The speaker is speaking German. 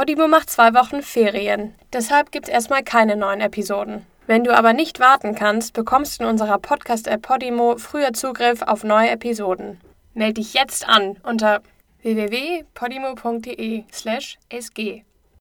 Podimo macht zwei Wochen Ferien. Deshalb gibt's erstmal keine neuen Episoden. Wenn du aber nicht warten kannst, bekommst du in unserer Podcast-App Podimo früher Zugriff auf neue Episoden. Meld dich jetzt an unter www.podimo.de/sg.